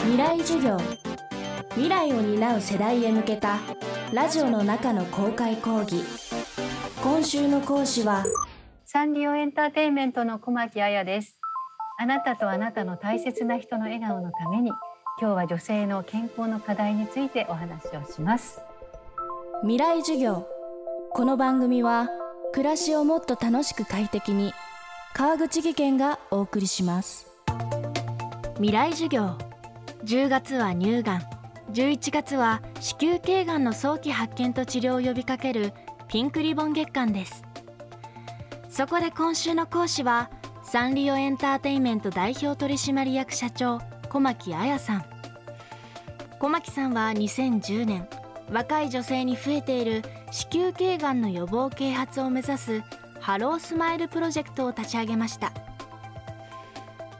未来授業。未来を担う世代へ向けたラジオの中の公開講義。今週の講師はサンリオエンターテインメントの小牧彩です。あなたとあなたの大切な人の笑顔のために今日は女性の健康の課題についてお話をします。未来授業。この番組は暮らしをもっと楽しく快適に川口義賢がお送りします。未来授業10月は乳がん11月は子宮頸がんの早期発見と治療を呼びかけるピンクリボン月間です。そこで今週の講師はサンリオエンターテインメント代表取締役社長小牧彩さん。小牧さんは2010年若い女性に増えている子宮頸がんの予防啓発を目指すハロースマイルプロジェクトを立ち上げました。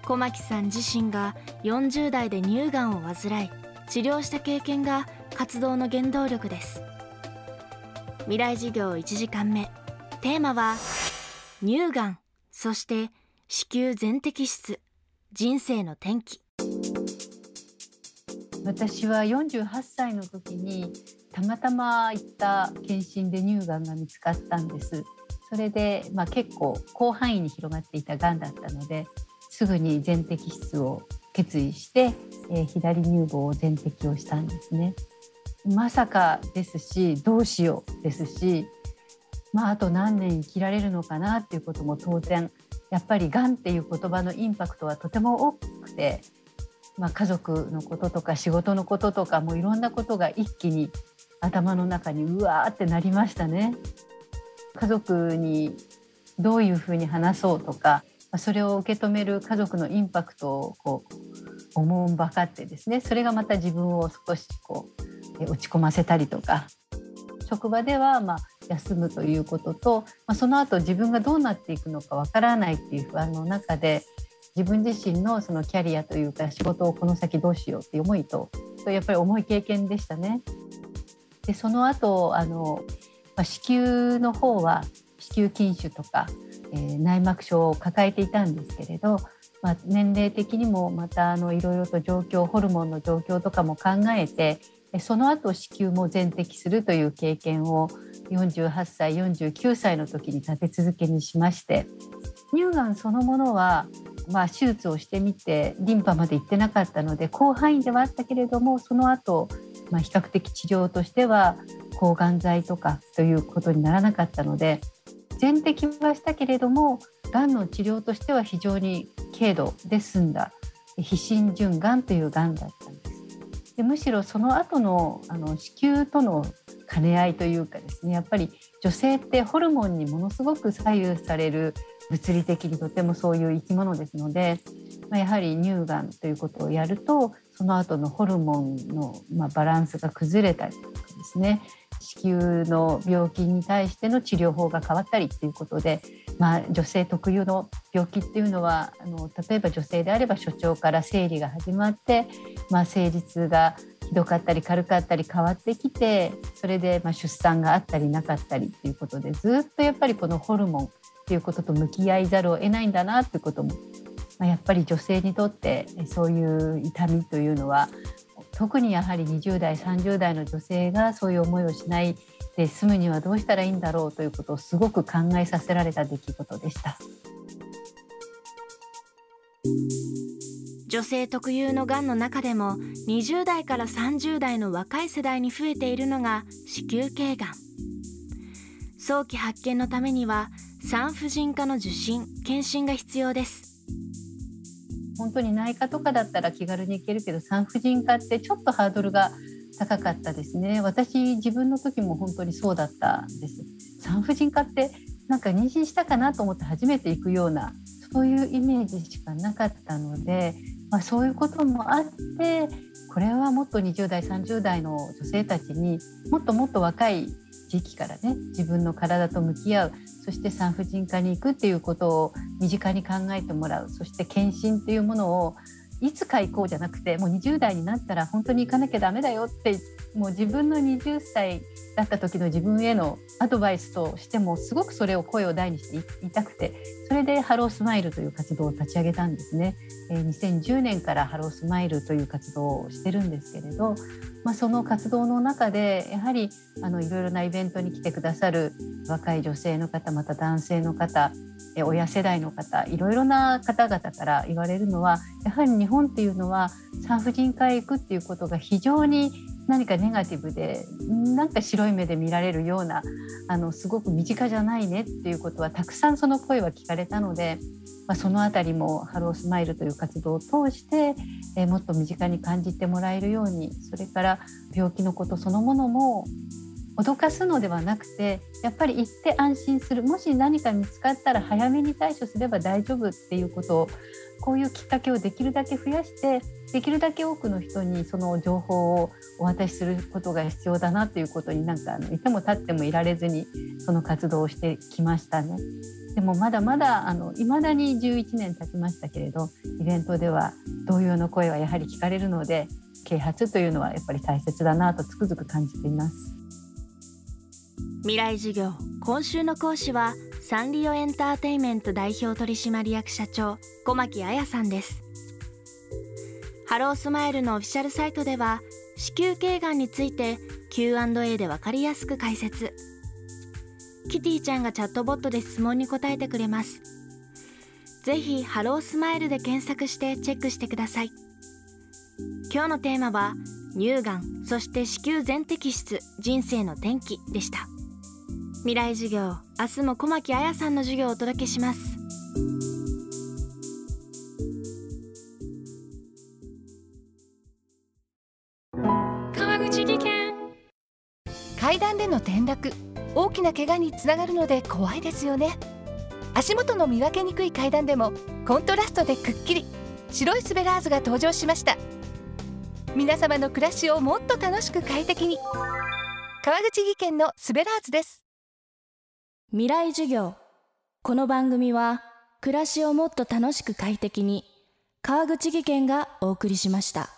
小巻さん自身が40代で乳がんを患い治療した経験が活動の原動力です。未来授業1時間目。テーマは乳がんそして子宮全摘出。人生の転機。私は48歳の時にたまたま行った検診で乳がんが見つかったんです。それで、まあ、結構広範囲に広がっていたがんだったのですぐに全摘出を決意して、えー、左乳房を全摘をしたんですねまさかですしどうしようですしまあ、あと何年生きられるのかなっていうことも当然やっぱりがんっていう言葉のインパクトはとても大きくて、まあ、家族のこととか仕事のこととかもいろんなことが一気に頭の中にうわーってなりましたね。家族にどういうふうに話そうとかまそれを受け止める家族のインパクトをこう思うんばかってですねそれがまた自分を少しこう落ち込ませたりとか職場ではま休むということと、ま、その後自分がどうなっていくのかわからないっていう不安の中で自分自身のそのキャリアというか仕事をこの先どうしようっていう思いとやっぱり重い経験でしたね。でその後あの、まあ、子宮の方は子宮筋腫とか、えー、内膜症を抱えていたんですけれど、まあ、年齢的にもまたいろいろと状況ホルモンの状況とかも考えてその後子宮も全摘するという経験を48歳49歳の時に立て続けにしまして乳がんそのものは、まあ、手術をしてみてリンパまで行ってなかったので広範囲ではあったけれどもその後、まあ比較的治療としては抗がん剤とかということにならなかったので全摘はしたけれどもがんの治療としては非常に軽度で済んだ非浸潤がんというがんだったんです。でむしろその後のあの子宮との兼ね合いというかですねやっぱり女性ってホルモンにものすごく左右される物理的にとてもそういう生き物ですので、まあ、やはり乳がんということをやるとその後のホルモンの、まあ、バランスが崩れたりとかですね子宮の病気に対しての治療法が変わったりっていうことで、まあ、女性特有の病気っていうのはあの例えば女性であれば所長から生理が始まって、まあ、生理痛がひどかったり軽かったり変わってきてそれでま出産があったりなかったりっていうことでずっとやっぱりこのホルモンっていうことと向き合いざるを得ないんだなっていうことも、まあ、やっぱり女性にとってそういう痛みというのは特にやはり20代30代の女性がそういう思いをしないで済むにはどうしたらいいんだろうということをすごく考えさせられた出来事でした。女性特有のがんの中でも20代から30代の若い世代に増えているのが子宮頸がん早期発見のためには産婦人科の受診検診が必要です本当に内科とかだったら気軽に行けるけど産婦人科ってちょっとハードルが高かったですね。私自分の時も本当にそうだったんです。産婦人科ってなんか妊娠したかなと思って初めて行くようなそういうイメージしかなかったのでまあ、そういうこともあってこれはもっと20代30代の女性たちにもっともっと若い時期からね自分の体と向き合うそして産婦人科に行くっていうことを身近に考えてもらうそして検診っていうものをいつか行こうじゃなくてもう20代になったら本当に行かなきゃダメだよってもう自分の20歳だった時の自分へのアドバイスとしてもすごくそれを声を大にして言いたくてそれでハロースマイルという活動を立ち上げたんですね。え、2010年からハロースマイルという活動をしてるんですけれど、まあ、その活動の中でやはりあのいろいろなイベントに来てくださる若い女性の方また男性の方親世代の方いろいろな方々から言われるのはやはり日本っていうのは産婦人科へ行くっていうことが非常に何かネガティブでなんか白い目で見られるようなあのすごく身近じゃないねっていうことはたくさんその声は聞かれたので、まあ、その辺りもハロースマイルという活動を通して、えー、もっと身近に感じてもらえるようにそれから病気のことそのものも脅かすのではなくてやっぱり行って安心するもし何か見つかったら早めに対処すれば大丈夫っていうことをこういうきっかけをできるだけ増やしてできるだけ多くの人にその情報をお渡しすることが必要だなということになんかあのいても立ってもいられずにその活動をしてきましたね。でもまだまだあの未だに11年経ちましたけれどイベントでは同様の声はやはり聞かれるので啓発というのはやっぱり大切だなとつくづく感じています。未来授業今週の講師はサンリオエンターテイメント代表取締役社長小牧彩さんです。ハロースマイルのオフィシャルサイトでは子宮頸がんについて Q&A で分かりやすく解説。キティちゃんがチャットボットで質問に答えてくれます。ぜひハロースマイルで検索してチェックしてください。今日のテーマは乳がんそして子宮全摘出人生の転機でした。未来授業明日も小牧彩さんの授業をお届けします。川口技研。階段での転落大きな怪我につながるので怖いですよね。足元の見分けにくい階段でもコントラストでくっきり白いスベラーズが登場しました。皆様の暮らしをもっと楽しく快適に。川口技研のスベラーズです。未来授業この番組は暮らしをもっと楽しく快適に川口技研がお送りしました。